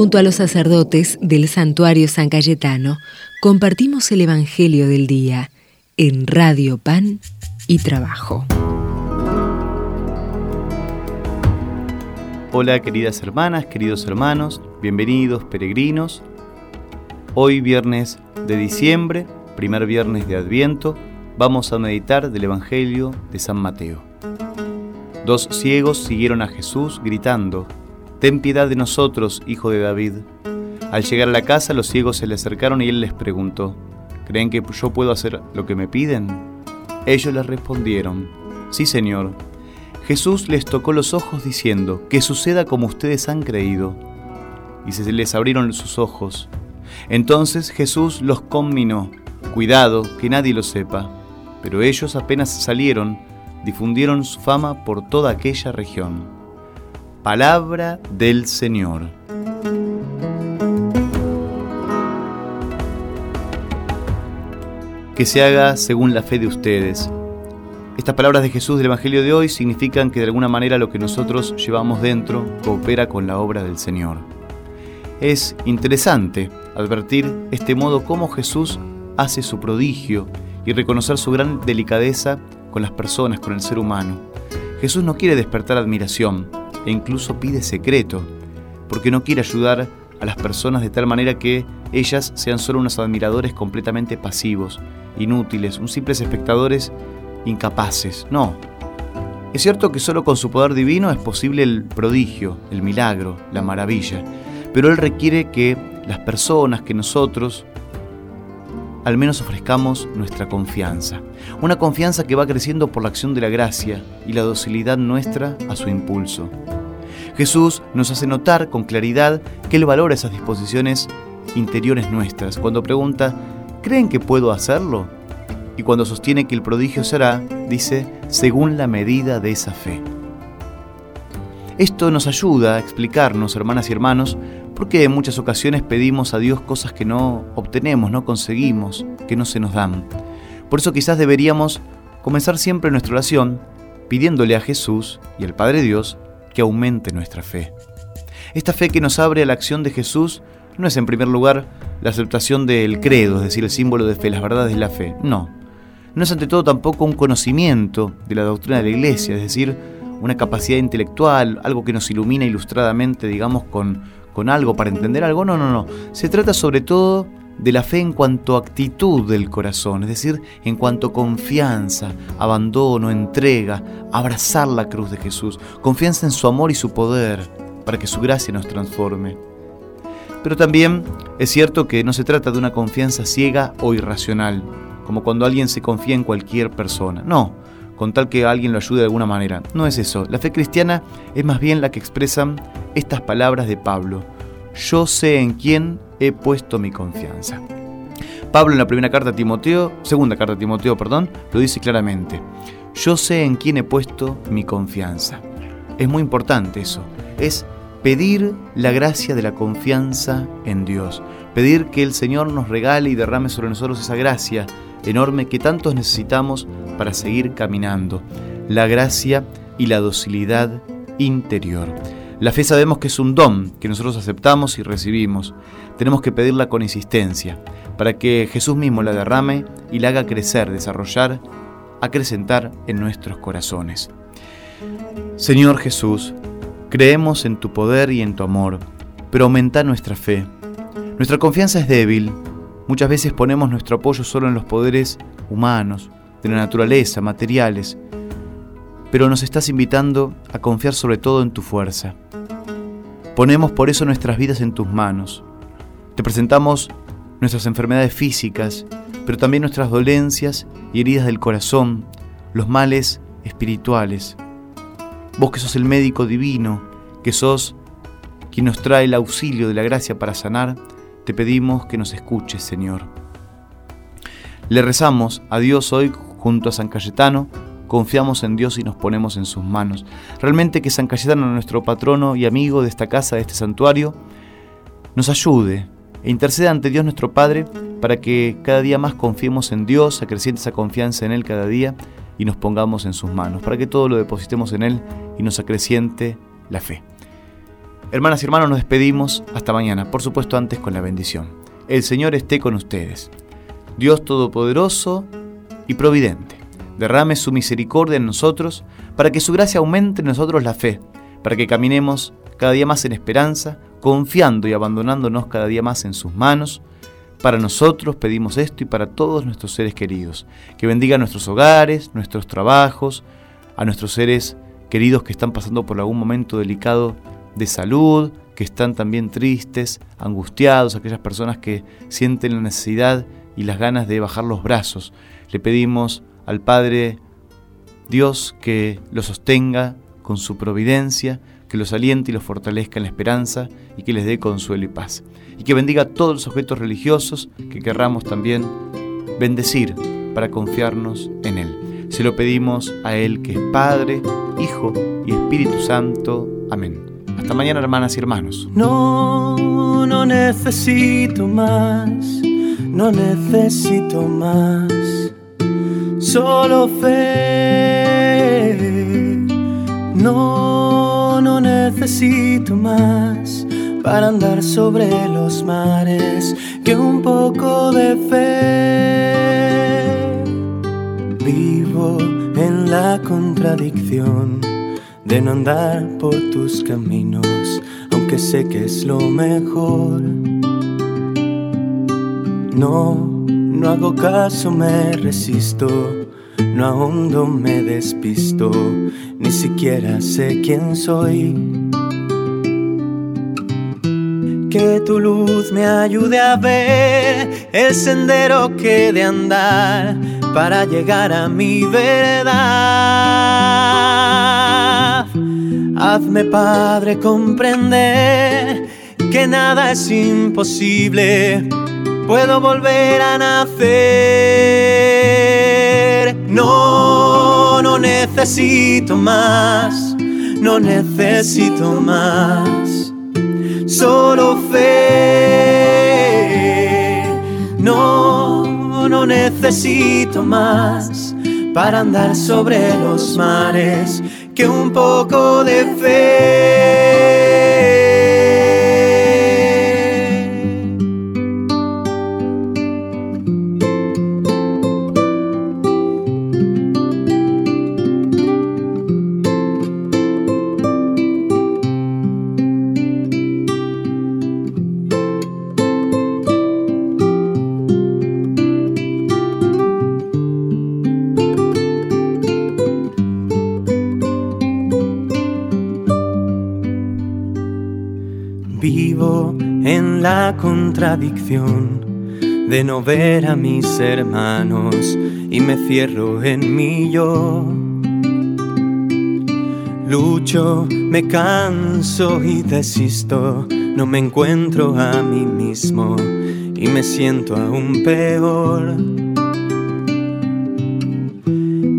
Junto a los sacerdotes del santuario San Cayetano, compartimos el Evangelio del Día en Radio Pan y Trabajo. Hola queridas hermanas, queridos hermanos, bienvenidos peregrinos. Hoy viernes de diciembre, primer viernes de Adviento, vamos a meditar del Evangelio de San Mateo. Dos ciegos siguieron a Jesús gritando, Ten piedad de nosotros, hijo de David. Al llegar a la casa los ciegos se le acercaron y él les preguntó, ¿Creen que yo puedo hacer lo que me piden? Ellos le respondieron, Sí, Señor. Jesús les tocó los ojos diciendo, Que suceda como ustedes han creído. Y se les abrieron sus ojos. Entonces Jesús los conminó, Cuidado, que nadie lo sepa. Pero ellos apenas salieron, difundieron su fama por toda aquella región. Palabra del Señor. Que se haga según la fe de ustedes. Estas palabras de Jesús del Evangelio de hoy significan que de alguna manera lo que nosotros llevamos dentro coopera con la obra del Señor. Es interesante advertir este modo cómo Jesús hace su prodigio y reconocer su gran delicadeza con las personas, con el ser humano. Jesús no quiere despertar admiración e incluso pide secreto, porque no quiere ayudar a las personas de tal manera que ellas sean solo unos admiradores completamente pasivos, inútiles, un simples espectadores incapaces. No. Es cierto que solo con su poder divino es posible el prodigio, el milagro, la maravilla, pero Él requiere que las personas, que nosotros, al menos ofrezcamos nuestra confianza. Una confianza que va creciendo por la acción de la gracia y la docilidad nuestra a su impulso. Jesús nos hace notar con claridad que Él valora esas disposiciones interiores nuestras. Cuando pregunta, ¿creen que puedo hacerlo? Y cuando sostiene que el prodigio será, dice, según la medida de esa fe. Esto nos ayuda a explicarnos, hermanas y hermanos, porque en muchas ocasiones pedimos a Dios cosas que no obtenemos, no conseguimos, que no se nos dan. Por eso quizás deberíamos comenzar siempre nuestra oración pidiéndole a Jesús y al Padre Dios que aumente nuestra fe. Esta fe que nos abre a la acción de Jesús no es en primer lugar la aceptación del credo, es decir, el símbolo de fe, las verdades de la fe. No. No es ante todo tampoco un conocimiento de la doctrina de la Iglesia, es decir, una capacidad intelectual, algo que nos ilumina ilustradamente, digamos, con con algo para entender algo. No, no, no. Se trata sobre todo de la fe en cuanto a actitud del corazón, es decir, en cuanto a confianza, abandono, entrega, abrazar la cruz de Jesús, confianza en su amor y su poder para que su gracia nos transforme. Pero también es cierto que no se trata de una confianza ciega o irracional, como cuando alguien se confía en cualquier persona. No, con tal que alguien lo ayude de alguna manera. No es eso. La fe cristiana es más bien la que expresan estas palabras de Pablo. Yo sé en quién he puesto mi confianza. Pablo en la primera carta a Timoteo, segunda carta a Timoteo, perdón, lo dice claramente. Yo sé en quién he puesto mi confianza. Es muy importante eso. Es pedir la gracia de la confianza en Dios. Pedir que el Señor nos regale y derrame sobre nosotros esa gracia enorme que tantos necesitamos para seguir caminando, la gracia y la docilidad interior. La fe sabemos que es un don que nosotros aceptamos y recibimos. Tenemos que pedirla con insistencia, para que Jesús mismo la derrame y la haga crecer, desarrollar, acrecentar en nuestros corazones. Señor Jesús, creemos en tu poder y en tu amor, pero aumenta nuestra fe. Nuestra confianza es débil, Muchas veces ponemos nuestro apoyo solo en los poderes humanos, de la naturaleza, materiales, pero nos estás invitando a confiar sobre todo en tu fuerza. Ponemos por eso nuestras vidas en tus manos. Te presentamos nuestras enfermedades físicas, pero también nuestras dolencias y heridas del corazón, los males espirituales. Vos que sos el médico divino, que sos quien nos trae el auxilio de la gracia para sanar, te pedimos que nos escuches, Señor. Le rezamos a Dios hoy junto a San Cayetano, confiamos en Dios y nos ponemos en sus manos. Realmente que San Cayetano, nuestro patrono y amigo de esta casa, de este santuario, nos ayude e interceda ante Dios nuestro Padre para que cada día más confiemos en Dios, acreciente esa confianza en Él cada día y nos pongamos en sus manos, para que todo lo depositemos en Él y nos acreciente la fe. Hermanas y hermanos, nos despedimos hasta mañana, por supuesto antes con la bendición. El Señor esté con ustedes. Dios Todopoderoso y Providente, derrame su misericordia en nosotros para que su gracia aumente en nosotros la fe, para que caminemos cada día más en esperanza, confiando y abandonándonos cada día más en sus manos. Para nosotros pedimos esto y para todos nuestros seres queridos. Que bendiga nuestros hogares, nuestros trabajos, a nuestros seres queridos que están pasando por algún momento delicado de salud, que están también tristes, angustiados, aquellas personas que sienten la necesidad y las ganas de bajar los brazos. Le pedimos al Padre Dios que los sostenga con su providencia, que los aliente y los fortalezca en la esperanza y que les dé consuelo y paz. Y que bendiga a todos los objetos religiosos que querramos también bendecir para confiarnos en Él. Se lo pedimos a Él que es Padre, Hijo y Espíritu Santo. Amén. Hasta mañana, hermanas y hermanos. No, no necesito más, no necesito más, solo fe. No, no necesito más para andar sobre los mares que un poco de fe. Vivo en la contradicción de no andar por tus caminos, aunque sé que es lo mejor. No, no hago caso, me resisto, no ahondo, me despisto, ni siquiera sé quién soy. Que tu luz me ayude a ver el sendero que de andar para llegar a mi verdad. Hazme, Padre, comprender que nada es imposible. Puedo volver a nacer. No, no necesito más. No necesito más. Solo fe. No no necesito más para andar sobre los mares que un poco de fe. Contradicción de no ver a mis hermanos y me cierro en mí yo. Lucho, me canso y desisto, no me encuentro a mí mismo y me siento aún peor.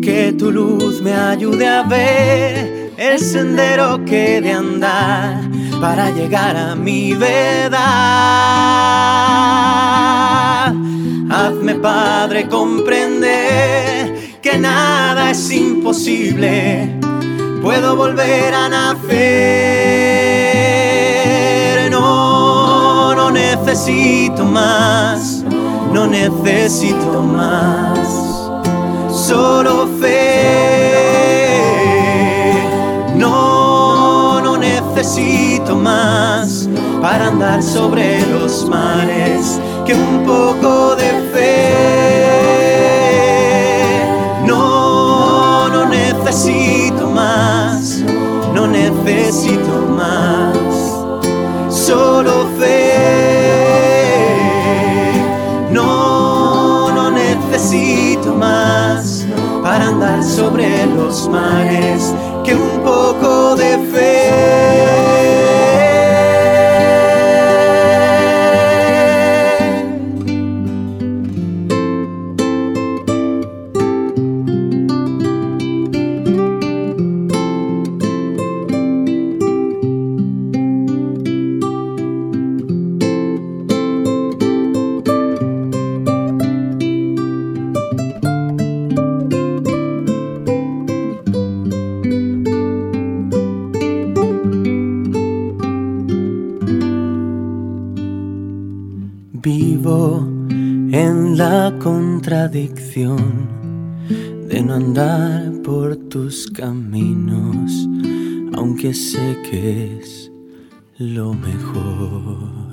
Que tu luz me ayude a ver el sendero que de andar para llegar a mi verdad. Hazme, Padre, comprender que nada es imposible. Puedo volver a nacer. No, no necesito más. No necesito más. Solo fe. Para andar sobre los mares que un poco de fe. No, no necesito más, no necesito más, solo fe. No, no necesito más para andar sobre los mares que un poco de fe. En la contradicción de no andar por tus caminos, aunque sé que es lo mejor.